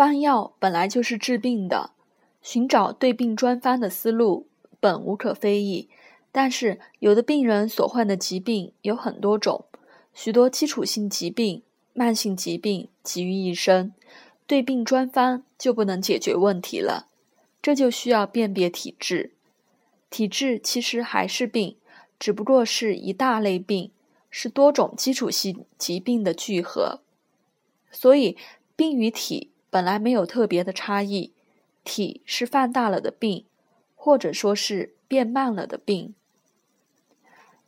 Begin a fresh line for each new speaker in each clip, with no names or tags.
方药本来就是治病的，寻找对病专方的思路本无可非议。但是，有的病人所患的疾病有很多种，许多基础性疾病、慢性疾病集于一身，对病专方就不能解决问题了。这就需要辨别体质。体质其实还是病，只不过是一大类病，是多种基础性疾病的聚合。所以，病与体本来没有特别的差异，体是放大了的病，或者说是变慢了的病。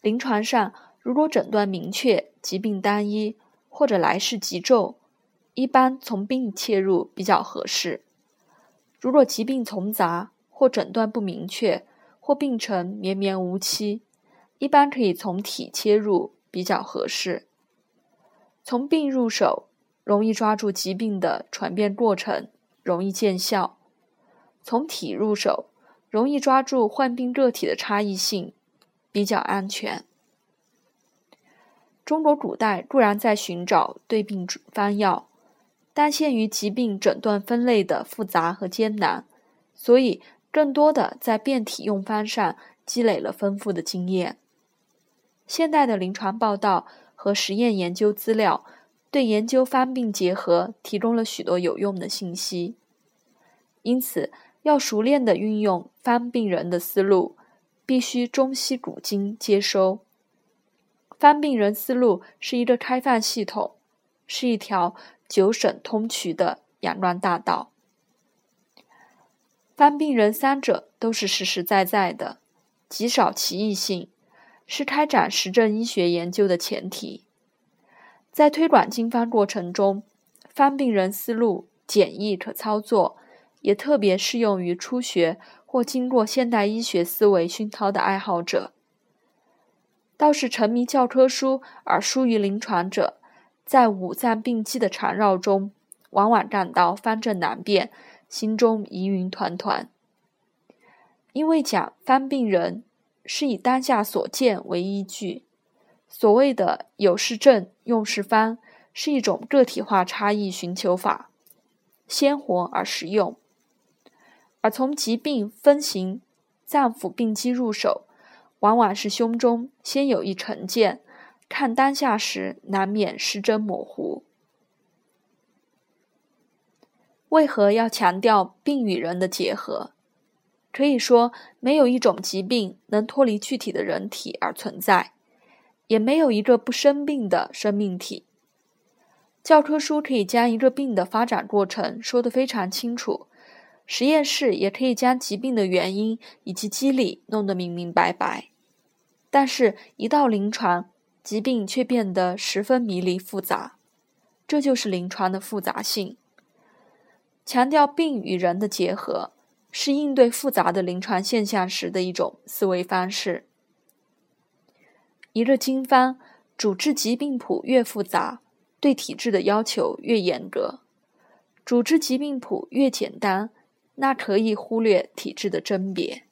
临床上，如果诊断明确、疾病单一或者来势急骤，一般从病切入比较合适；如果疾病丛杂或诊断不明确，或病程绵绵无期，一般可以从体切入比较合适。从病入手。容易抓住疾病的传变过程，容易见效；从体入手，容易抓住患病个体的差异性，比较安全。中国古代固然在寻找对病方药，但限于疾病诊断分类的复杂和艰难，所以更多的在变体用方上积累了丰富的经验。现代的临床报道和实验研究资料。对研究方病结合提供了许多有用的信息，因此要熟练的运用方病人的思路，必须中西古今接收。方病人思路是一个开放系统，是一条九省通衢的阳关大道。方病人三者都是实实在在的，极少歧义性，是开展实证医学研究的前提。在推广经方过程中，方病人思路简易可操作，也特别适用于初学或经过现代医学思维熏陶的爱好者。倒是沉迷教科书而疏于临床者，在五脏病机的缠绕中，往往感到方正难辨，心中疑云团团。因为讲方病人是以当下所见为依据。所谓的有是正用是方，是一种个体化差异寻求法，鲜活而实用。而从疾病分型、脏腑病机入手，往往是胸中先有一成见，看当下时难免失真模糊。为何要强调病与人的结合？可以说，没有一种疾病能脱离具体的人体而存在。也没有一个不生病的生命体。教科书可以将一个病的发展过程说得非常清楚，实验室也可以将疾病的原因以及机理弄得明明白白。但是，一到临床，疾病却变得十分迷离复杂。这就是临床的复杂性。强调病与人的结合，是应对复杂的临床现象时的一种思维方式。一个经方主治疾病谱越复杂，对体质的要求越严格；主治疾病谱越简单，那可以忽略体质的甄别。